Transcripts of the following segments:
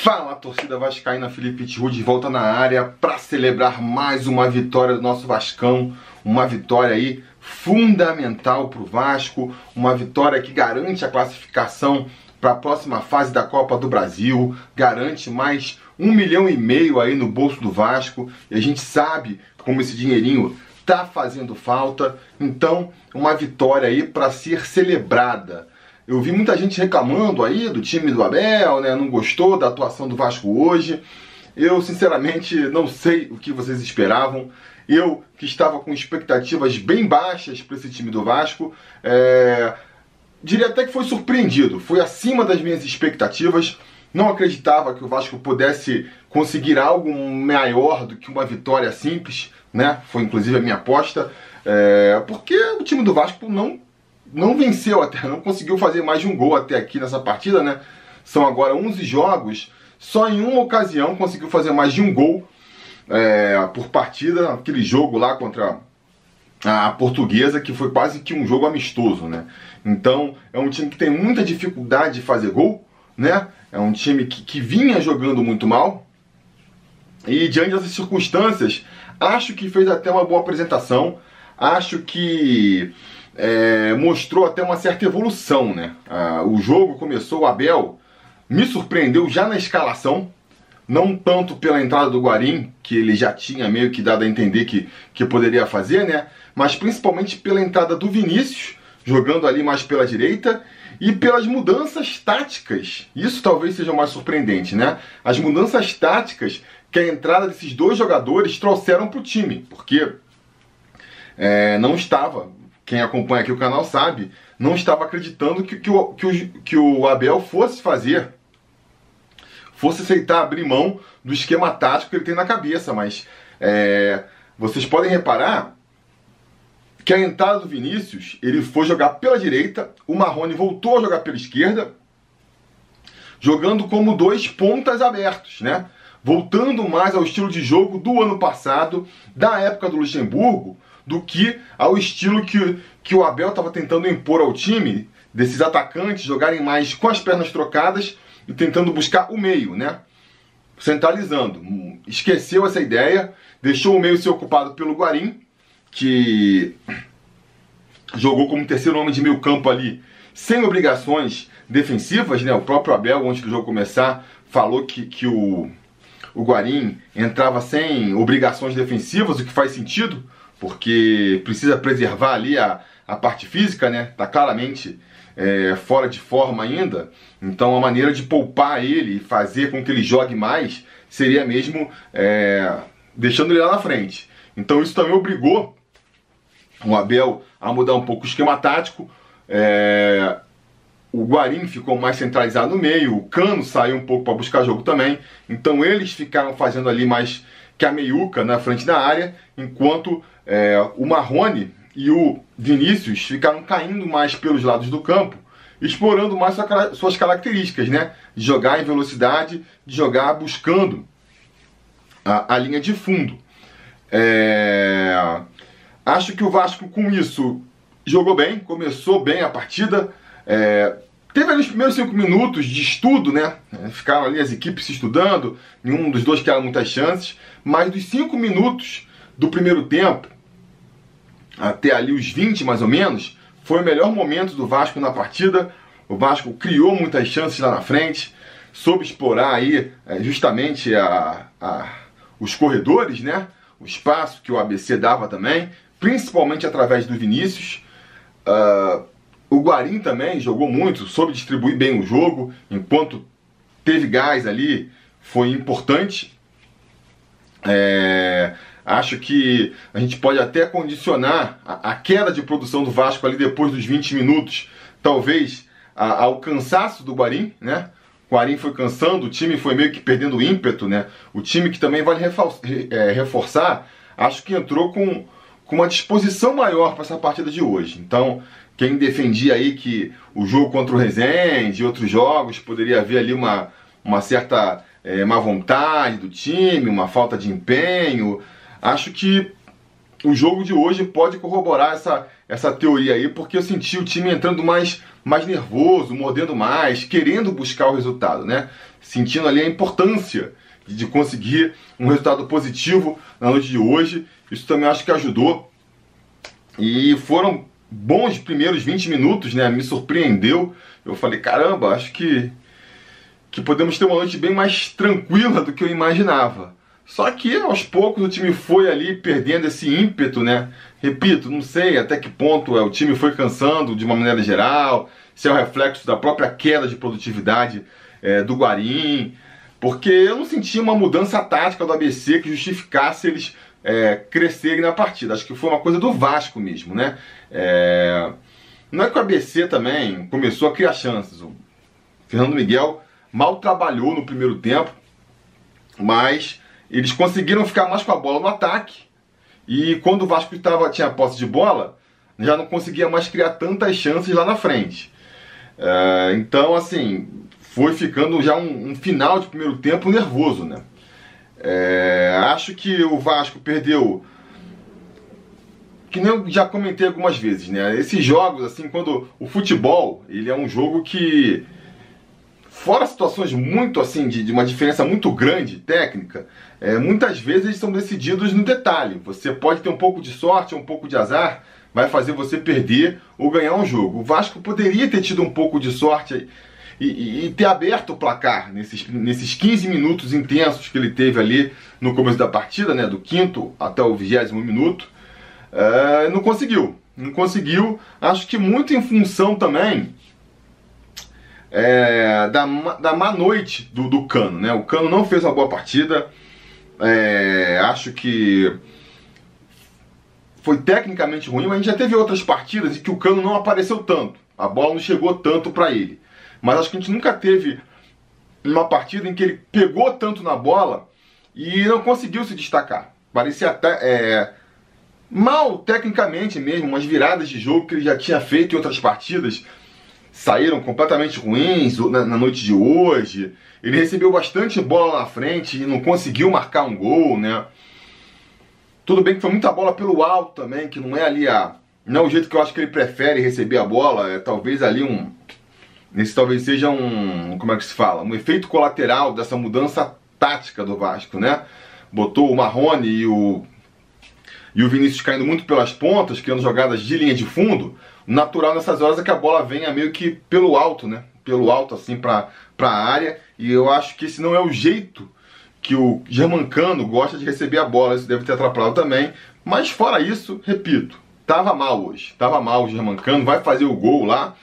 Fala, torcida vascaína, Felipe Tiru de volta na área para celebrar mais uma vitória do nosso Vascão, uma vitória aí fundamental para o Vasco, uma vitória que garante a classificação para a próxima fase da Copa do Brasil, garante mais um milhão e meio aí no bolso do Vasco, e a gente sabe como esse dinheirinho tá fazendo falta, então uma vitória aí para ser celebrada. Eu vi muita gente reclamando aí do time do Abel, né? Não gostou da atuação do Vasco hoje. Eu, sinceramente, não sei o que vocês esperavam. Eu, que estava com expectativas bem baixas para esse time do Vasco, é... diria até que foi surpreendido. Foi acima das minhas expectativas. Não acreditava que o Vasco pudesse conseguir algo maior do que uma vitória simples, né? Foi inclusive a minha aposta, é... porque o time do Vasco não não venceu até, não conseguiu fazer mais de um gol até aqui nessa partida, né? São agora 11 jogos, só em uma ocasião conseguiu fazer mais de um gol é, por partida, aquele jogo lá contra a portuguesa, que foi quase que um jogo amistoso, né? Então, é um time que tem muita dificuldade de fazer gol, né? É um time que, que vinha jogando muito mal. E diante dessas circunstâncias, acho que fez até uma boa apresentação. Acho que é, mostrou até uma certa evolução, né? Ah, o jogo começou, o Abel me surpreendeu já na escalação, não tanto pela entrada do Guarim, que ele já tinha meio que dado a entender que, que poderia fazer, né? Mas principalmente pela entrada do Vinícius, jogando ali mais pela direita, e pelas mudanças táticas. Isso talvez seja mais surpreendente, né? As mudanças táticas que a entrada desses dois jogadores trouxeram para o time, porque é, não estava quem acompanha aqui o canal sabe, não estava acreditando que, que, o, que, o, que o Abel fosse fazer, fosse aceitar abrir mão do esquema tático que ele tem na cabeça, mas é, vocês podem reparar que a entrada do Vinícius, ele foi jogar pela direita, o Marrone voltou a jogar pela esquerda, jogando como dois pontas abertos, né? Voltando mais ao estilo de jogo do ano passado, da época do Luxemburgo, do que ao estilo que, que o Abel estava tentando impor ao time, desses atacantes jogarem mais com as pernas trocadas e tentando buscar o meio, né? Centralizando. Esqueceu essa ideia, deixou o meio ser ocupado pelo Guarim, que jogou como terceiro homem de meio campo ali, sem obrigações defensivas, né? O próprio Abel, antes do jogo começar, falou que, que o, o Guarim entrava sem obrigações defensivas, o que faz sentido, porque precisa preservar ali a, a parte física, né? Tá claramente é, fora de forma ainda. Então a maneira de poupar ele e fazer com que ele jogue mais seria mesmo é, deixando ele lá na frente. Então isso também obrigou o Abel a mudar um pouco o esquema tático. É, o Guarim ficou mais centralizado no meio, o Cano saiu um pouco para buscar jogo também. Então eles ficaram fazendo ali mais que a meiuca na frente da área, enquanto é, o Marrone e o Vinícius ficaram caindo mais pelos lados do campo, explorando mais sua, suas características, né? De jogar em velocidade, de jogar buscando a, a linha de fundo. É, acho que o Vasco com isso jogou bem, começou bem a partida. É, teve ali os primeiros cinco minutos de estudo, né? Ficaram ali as equipes se estudando, nenhum dos dois tinha muitas chances, mas dos cinco minutos do primeiro tempo, até ali os 20 mais ou menos, foi o melhor momento do Vasco na partida. O Vasco criou muitas chances lá na frente, soube explorar aí é, justamente a, a, os corredores, né? O espaço que o ABC dava também, principalmente através do Vinícius. Uh, o Guarim também jogou muito, soube distribuir bem o jogo, enquanto teve gás ali, foi importante. É, Acho que a gente pode até condicionar a, a queda de produção do Vasco ali depois dos 20 minutos, talvez a, ao cansaço do Guarim, né? O Guarim foi cansando, o time foi meio que perdendo ímpeto, né? O time que também vale é, reforçar, acho que entrou com, com uma disposição maior para essa partida de hoje. Então, quem defendia aí que o jogo contra o Rezende e outros jogos poderia haver ali uma, uma certa é, má vontade do time, uma falta de empenho, Acho que o jogo de hoje pode corroborar essa, essa teoria aí, porque eu senti o time entrando mais, mais nervoso, mordendo mais, querendo buscar o resultado, né? Sentindo ali a importância de, de conseguir um resultado positivo na noite de hoje. Isso também acho que ajudou. E foram bons primeiros 20 minutos, né? Me surpreendeu. Eu falei, caramba, acho que, que podemos ter uma noite bem mais tranquila do que eu imaginava. Só que aos poucos o time foi ali perdendo esse ímpeto, né? Repito, não sei até que ponto é, o time foi cansando de uma maneira geral, se é o reflexo da própria queda de produtividade é, do Guarim, porque eu não senti uma mudança tática do ABC que justificasse eles é, crescerem na partida. Acho que foi uma coisa do Vasco mesmo, né? É... Não é que o ABC também começou a criar chances. O Fernando Miguel mal trabalhou no primeiro tempo, mas eles conseguiram ficar mais com a bola no ataque. E quando o Vasco tava, tinha posse de bola, já não conseguia mais criar tantas chances lá na frente. É, então, assim, foi ficando já um, um, final de primeiro tempo nervoso, né? É, acho que o Vasco perdeu, que nem eu já comentei algumas vezes, né? Esses jogos, assim, quando o futebol, ele é um jogo que fora situações muito assim de, de uma diferença muito grande técnica, é, muitas vezes eles são decididos no detalhe. Você pode ter um pouco de sorte, um pouco de azar, vai fazer você perder ou ganhar um jogo. O Vasco poderia ter tido um pouco de sorte e, e, ter aberto o placar nesses, nesses 15 minutos intensos que ele teve ali no começo da partida, né, do quinto até o vigésimo minuto. É, não conseguiu. Não conseguiu. Acho que muito em função também é, da, da má noite do, do Cano. Né? O Cano não fez uma boa partida. É, acho que foi tecnicamente ruim, mas a gente já teve outras partidas em que o Cano não apareceu tanto. A bola não chegou tanto para ele. Mas acho que a gente nunca teve uma partida em que ele pegou tanto na bola e não conseguiu se destacar. Parecia até é, mal tecnicamente mesmo, umas viradas de jogo que ele já tinha feito em outras partidas saíram completamente ruins na, na, noite de hoje. Ele recebeu bastante bola na frente e não conseguiu marcar um gol, né? Tudo bem que foi muita bola pelo alto também, que não é ali a. Não é o jeito que eu acho que ele prefere receber a bola, é talvez ali um. Esse talvez seja um. Como é que se fala? Um efeito colateral dessa mudança tática do Vasco, né? Botou o Marrone e o. E o Vinícius caindo muito pelas pontas, criando jogadas de linha de fundo natural nessas horas é que a bola venha meio que pelo alto, né? Pelo alto, assim, para a área. E eu acho que esse não é o jeito que o Germancano gosta de receber a bola. Isso deve ter atrapalhado também. Mas fora isso, repito, tava mal hoje. Tava mal o Germancano, vai fazer o gol lá.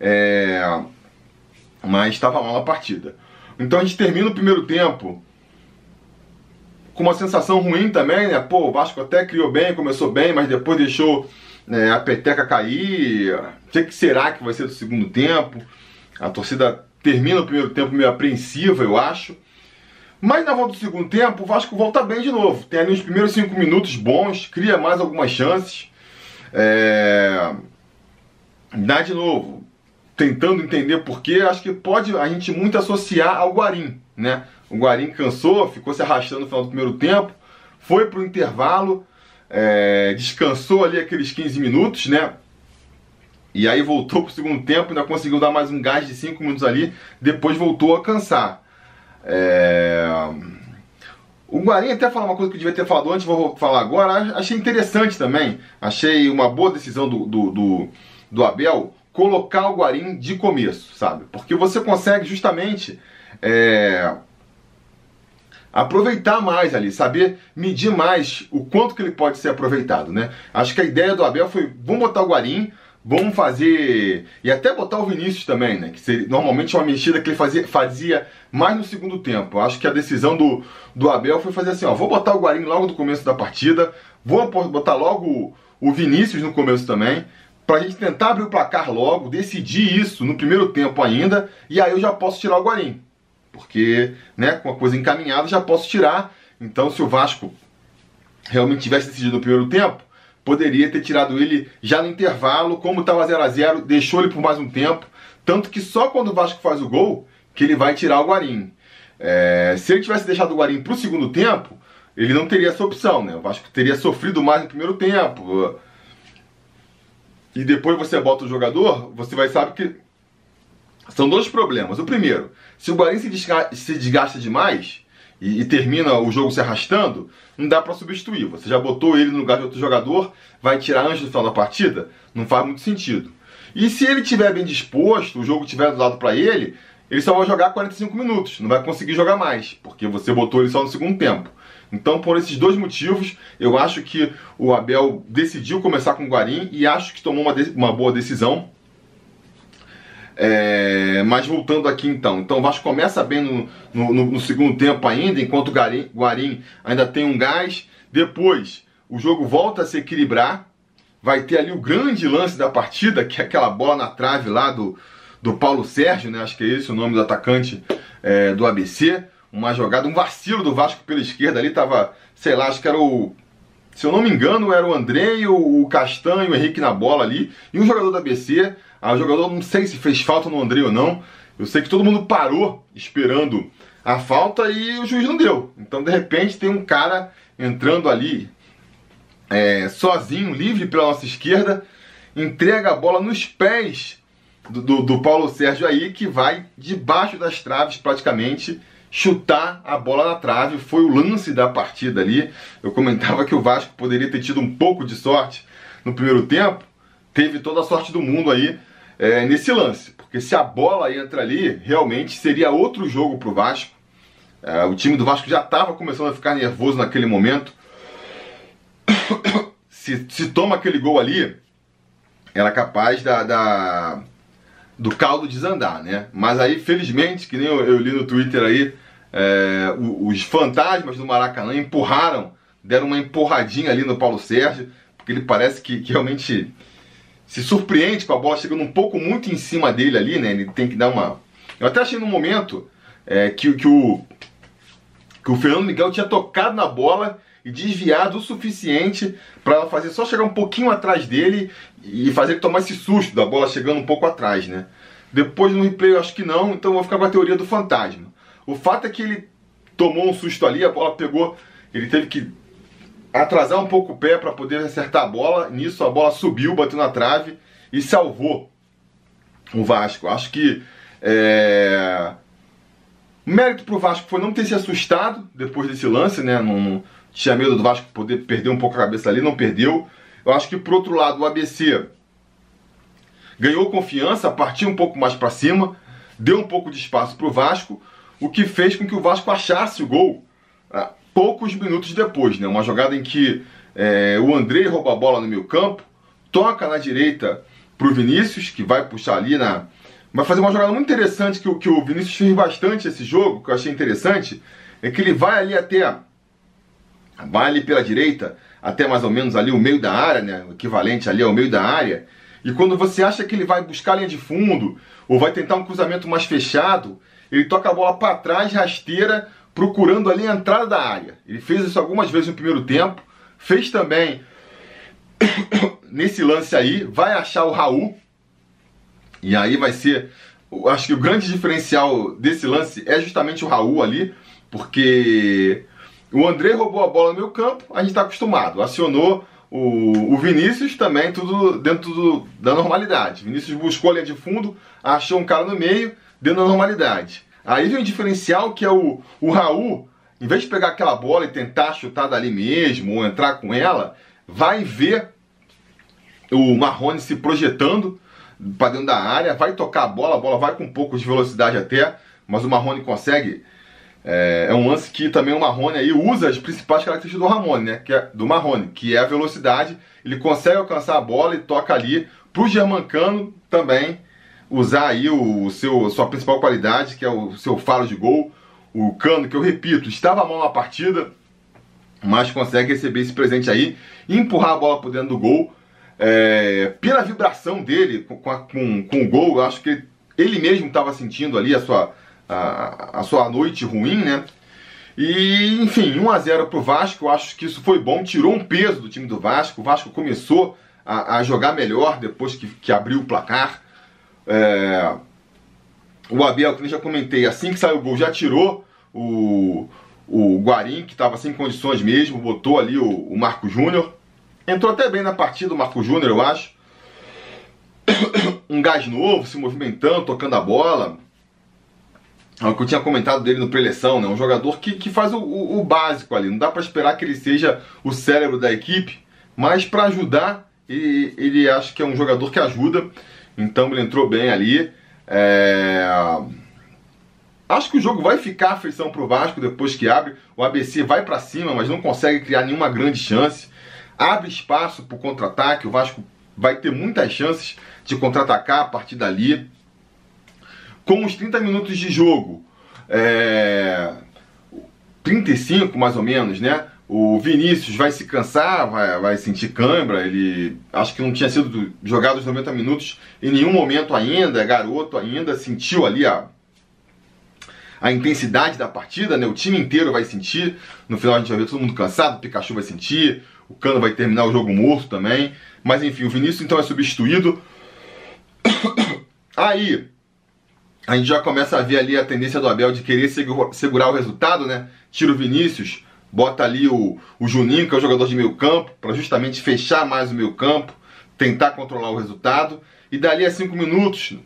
É... Mas estava mal a partida. Então a gente termina o primeiro tempo com uma sensação ruim também, né? Pô, o Vasco até criou bem, começou bem, mas depois deixou né, a peteca cair. O que, que será que vai ser do segundo tempo? A torcida termina o primeiro tempo meio apreensiva, eu acho. Mas na volta do segundo tempo, o Vasco volta bem de novo. Tem ali os primeiros cinco minutos bons, cria mais algumas chances. É... Dá de novo, tentando entender porquê, acho que pode a gente muito associar ao Guarim, né? O Guarim cansou, ficou se arrastando no final do primeiro tempo, foi para o intervalo, é, descansou ali aqueles 15 minutos, né? E aí voltou para o segundo tempo, ainda conseguiu dar mais um gás de 5 minutos ali, depois voltou a cansar. É... O Guarim até falou uma coisa que eu devia ter falado antes, vou falar agora, achei interessante também, achei uma boa decisão do, do, do, do Abel colocar o Guarim de começo, sabe? Porque você consegue justamente é, aproveitar mais ali, saber medir mais o quanto que ele pode ser aproveitado, né? Acho que a ideia do Abel foi, vamos botar o Guarim, vamos fazer e até botar o Vinícius também, né? Que seria, normalmente é uma mexida que ele fazia, fazia mais no segundo tempo. Acho que a decisão do, do Abel foi fazer assim, ó, vou botar o Guarim logo no começo da partida, vou botar logo o, Vinícius no começo também, pra gente tentar abrir o placar logo, decidir isso no primeiro tempo ainda, e aí eu já posso tirar o Guarim porque né, com a coisa encaminhada já posso tirar. Então, se o Vasco realmente tivesse decidido no primeiro tempo, poderia ter tirado ele já no intervalo, como estava 0 a 0 deixou ele por mais um tempo. Tanto que só quando o Vasco faz o gol que ele vai tirar o Guarim. É, se ele tivesse deixado o Guarim para o segundo tempo, ele não teria essa opção, né? O Vasco teria sofrido mais no primeiro tempo. E depois você bota o jogador, você vai saber que são dois problemas. O primeiro, se o Guarim se, desgasta, se desgasta demais e, e, termina o jogo se arrastando, não dá para substituir. Você já botou ele no lugar de outro jogador, vai tirar antes do final da partida? Não faz muito sentido. E se ele estiver bem disposto, o jogo estiver do lado para ele, ele só vai jogar 45 minutos, não vai conseguir jogar mais, porque você botou ele só no segundo tempo. Então, por esses dois motivos, eu acho que o Abel decidiu começar com o Guarim e acho que tomou uma, uma boa decisão. É, mas voltando aqui então, então o Vasco começa bem no, no, no segundo tempo ainda, enquanto o Guarim, Guarim ainda tem um gás. Depois o jogo volta a se equilibrar. Vai ter ali o grande lance da partida, que é aquela bola na trave lá do, do Paulo Sérgio, né? Acho que é esse o nome do atacante é, do ABC uma jogada, um vacilo do Vasco pela esquerda ali, tava, sei lá, acho que era o. Se eu não me engano, era o André, o, o Castanho, o Henrique na bola ali, e um jogador da BC. Ah, o jogador não sei se fez falta no André ou não. Eu sei que todo mundo parou esperando a falta e o juiz não deu. Então, de repente, tem um cara entrando ali é, sozinho, livre pela nossa esquerda, entrega a bola nos pés do, do, do Paulo Sérgio aí, que vai debaixo das traves praticamente chutar a bola na trave. Foi o lance da partida ali. Eu comentava que o Vasco poderia ter tido um pouco de sorte no primeiro tempo. Teve toda a sorte do mundo aí é, nesse lance. Porque se a bola entra ali, realmente seria outro jogo para o Vasco. É, o time do Vasco já estava começando a ficar nervoso naquele momento. se, se toma aquele gol ali, era capaz da, da, do caldo desandar, né? Mas aí, felizmente, que nem eu, eu li no Twitter aí, é, os fantasmas do Maracanã empurraram, deram uma empurradinha ali no Paulo Sérgio, porque ele parece que, que realmente se surpreende com a bola chegando um pouco muito em cima dele ali, né? Ele tem que dar uma. Eu até achei no momento é, que, que, o, que o Fernando Miguel tinha tocado na bola e desviado o suficiente para ela fazer só chegar um pouquinho atrás dele e fazer ele tomar esse susto da bola chegando um pouco atrás, né? Depois no replay eu acho que não, então eu vou ficar com a teoria do fantasma. O fato é que ele tomou um susto ali, a bola pegou, ele teve que atrasar um pouco o pé para poder acertar a bola. Nisso a bola subiu, bateu na trave e salvou o Vasco. Acho que é... mérito pro Vasco foi não ter se assustado depois desse lance, né? Não, tinha medo do Vasco poder perder um pouco a cabeça ali, não perdeu. Eu acho que por outro lado o ABC ganhou confiança, partiu um pouco mais para cima, deu um pouco de espaço pro Vasco o que fez com que o Vasco achasse o gol ah, poucos minutos depois. Né? Uma jogada em que é, o André rouba a bola no meio campo, toca na direita para o Vinícius, que vai puxar ali na. Vai fazer uma jogada muito interessante que, que o Vinícius fez bastante esse jogo, que eu achei interessante, é que ele vai ali até. Vai pela direita, até mais ou menos ali o meio da área, né? O equivalente ali ao meio da área. E quando você acha que ele vai buscar a linha de fundo, ou vai tentar um cruzamento mais fechado, ele toca a bola para trás, rasteira, procurando ali a entrada da área. Ele fez isso algumas vezes no primeiro tempo, fez também nesse lance aí, vai achar o Raul, e aí vai ser. Acho que o grande diferencial desse lance é justamente o Raul ali, porque o André roubou a bola no meio campo, a gente está acostumado. Acionou o, o, Vinícius também, tudo dentro do, da normalidade. Vinícius buscou a linha de fundo, achou um cara no meio, dentro da normalidade. Aí vem o diferencial que é o, o Raul, em vez de pegar aquela bola e tentar chutar dali mesmo ou entrar com ela, vai ver o Marrone se projetando para dentro da área, vai tocar a bola, a bola vai com um pouco de velocidade até, mas o Marrone consegue. É, é um lance que também o Marrone aí usa as principais características do Ramone, né? É, do Marrone, que é a velocidade. Ele consegue alcançar a bola e toca ali. Pro Germancano também usar aí o seu sua principal qualidade, que é o seu faro de gol, o Cano, que eu repito, estava mão na partida, mas consegue receber esse presente aí, empurrar a bola por dentro do gol. É, pela vibração dele com, com, com o gol, eu acho que ele mesmo estava sentindo ali a sua, a, a sua noite ruim, né? E, enfim, 1 a 0 para o Vasco, eu acho que isso foi bom, tirou um peso do time do Vasco. O Vasco começou a, a jogar melhor depois que, que abriu o placar. É, o Abel, que eu já comentei, assim que saiu o gol, já tirou o, o Guarim, que estava sem condições mesmo, botou ali o, o Marco Júnior. Entrou até bem na partida o Marco Júnior, eu acho. um gás novo, se movimentando, tocando a bola. É o que eu tinha comentado dele no preleção, né? Um jogador que, que faz o, o, o básico ali. Não dá para esperar que ele seja o cérebro da equipe, mas para ajudar, ele, ele acha que é um jogador que ajuda. Então ele entrou bem ali. É... Acho que o jogo vai ficar aflição pro Vasco depois que abre. O ABC vai para cima, mas não consegue criar nenhuma grande chance. Abre espaço pro contra-ataque. O Vasco vai ter muitas chances de contra-atacar a partir dali. Com os 30 minutos de jogo, é... 35 mais ou menos, né? O Vinícius vai se cansar, vai, vai sentir cãibra. Ele acho que não tinha sido jogado os 90 minutos em nenhum momento ainda, é garoto ainda, sentiu ali a, a intensidade da partida, né? O time inteiro vai sentir. No final a gente vai ver todo mundo cansado, o Pikachu vai sentir, o Cano vai terminar o jogo morto também. Mas enfim, o Vinícius então é substituído. Aí, a gente já começa a ver ali a tendência do Abel de querer segurar o resultado, né? Tira o Vinícius, bota ali o, o Juninho, que é o jogador de meio campo, para justamente fechar mais o meio campo, tentar controlar o resultado. E dali a 5 minutos,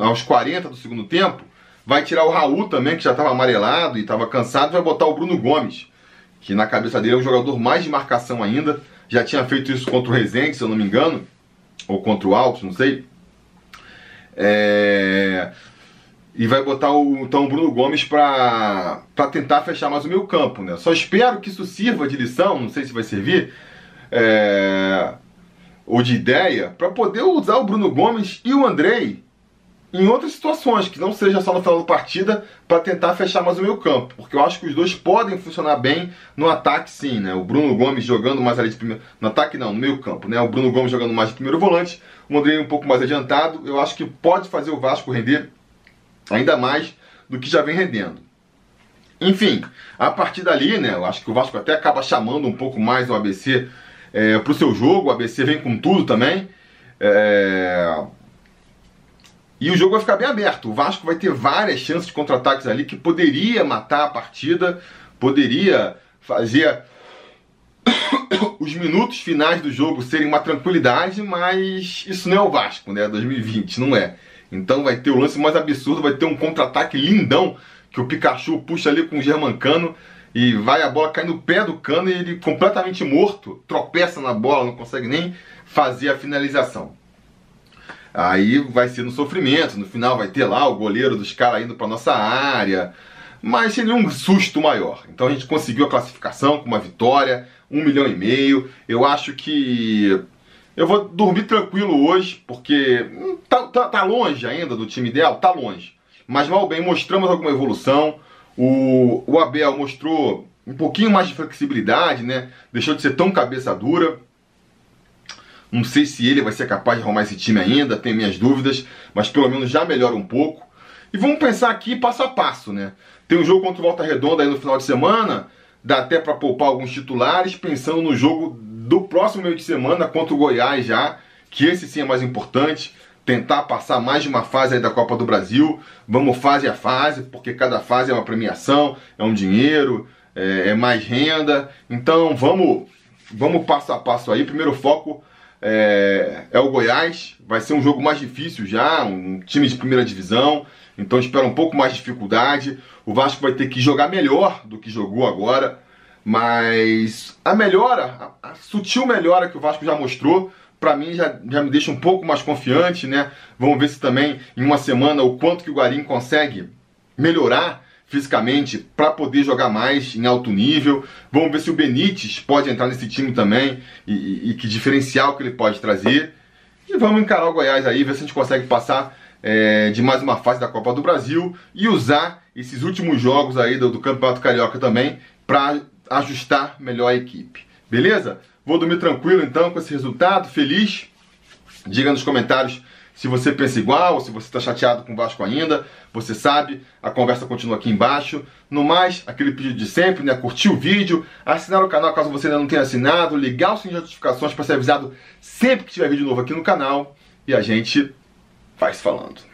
aos 40 do segundo tempo, vai tirar o Raul também, que já estava amarelado e estava cansado, vai botar o Bruno Gomes, que na cabeça dele é um jogador mais de marcação ainda. Já tinha feito isso contra o Rezende, se eu não me engano, ou contra o Altos, não sei. É... E vai botar o, então, o Bruno Gomes para tentar fechar mais o meu campo. Né? Só espero que isso sirva de lição, não sei se vai servir, é... ou de ideia, para poder usar o Bruno Gomes e o Andrei em outras situações, que não seja só no final da partida, para tentar fechar mais o meu campo. Porque eu acho que os dois podem funcionar bem no ataque, sim. Né? O Bruno Gomes jogando mais ali de primeiro. No ataque, não, no meio campo. Né? O Bruno Gomes jogando mais de primeiro volante, o André um pouco mais adiantado. Eu acho que pode fazer o Vasco render ainda mais do que já vem rendendo. Enfim, a partir dali, né, eu acho que o Vasco até acaba chamando um pouco mais o ABC é, para o seu jogo. O ABC vem com tudo também. É, e o jogo vai ficar bem aberto. O Vasco vai ter várias chances de contra-ataques ali que poderia matar a partida, poderia fazer os minutos finais do jogo serem uma tranquilidade, mas isso não é o Vasco, né? 2020, não é. Então vai ter o lance mais absurdo, vai ter um contra-ataque lindão que o Pikachu puxa ali com o Germancano e vai a bola cair no pé do cano e ele completamente morto, tropeça na bola, não consegue nem fazer a finalização. Aí vai ser no sofrimento, no final vai ter lá o goleiro dos caras indo para nossa área, mas seria um susto maior. Então a gente conseguiu a classificação com uma vitória, um milhão e meio. Eu acho que eu vou dormir tranquilo hoje, porque hum, tá, tá, tá longe ainda do time ideal, tá longe. Mas mal bem, mostramos alguma evolução. O, o Abel mostrou um pouquinho mais de flexibilidade, né? Deixou de ser tão cabeça dura. Não sei se ele vai ser capaz de arrumar esse time ainda, tenho minhas dúvidas, mas pelo menos já melhora um pouco. E vamos pensar aqui passo a passo, né? Tem um jogo contra o Volta Redonda aí no final de semana, dá até para poupar alguns titulares, pensando no jogo do próximo meio de semana contra o Goiás já, que esse sim é mais importante. Tentar passar mais de uma fase aí da Copa do Brasil. Vamos fase a fase, porque cada fase é uma premiação, é um dinheiro, é, é mais renda. Então vamos, vamos passo a passo aí. Primeiro foco é, é, o Goiás. Vai ser um jogo mais difícil já, um time de primeira divisão. Então espera um pouco mais de dificuldade. O Vasco vai ter que jogar melhor do que jogou agora. Mas a melhora, a, a sutil melhora que o Vasco já mostrou, para mim já, já me deixa um pouco mais confiante, né? Vamos ver se também em uma semana o quanto que o Guarim consegue melhorar fisicamente para poder jogar mais em alto nível. Vamos ver se o Benítez pode entrar nesse time também e, e, e que diferencial que ele pode trazer. E vamos encarar o Goiás aí, ver se a gente consegue passar é, de mais uma fase da Copa do Brasil e usar esses últimos jogos aí do, do Campeonato Carioca também para ajustar melhor a equipe. Beleza? Vou dormir tranquilo então com esse resultado, feliz. Diga nos comentários se você pensa igual, se você está chateado com o Vasco ainda, você sabe, a conversa continua aqui embaixo. No mais, aquele pedido de sempre, né? Curtir o vídeo, assinar o canal caso você ainda não tenha assinado, ligar o sininho de notificações para ser avisado sempre que tiver vídeo novo aqui no canal. E a gente vai se falando.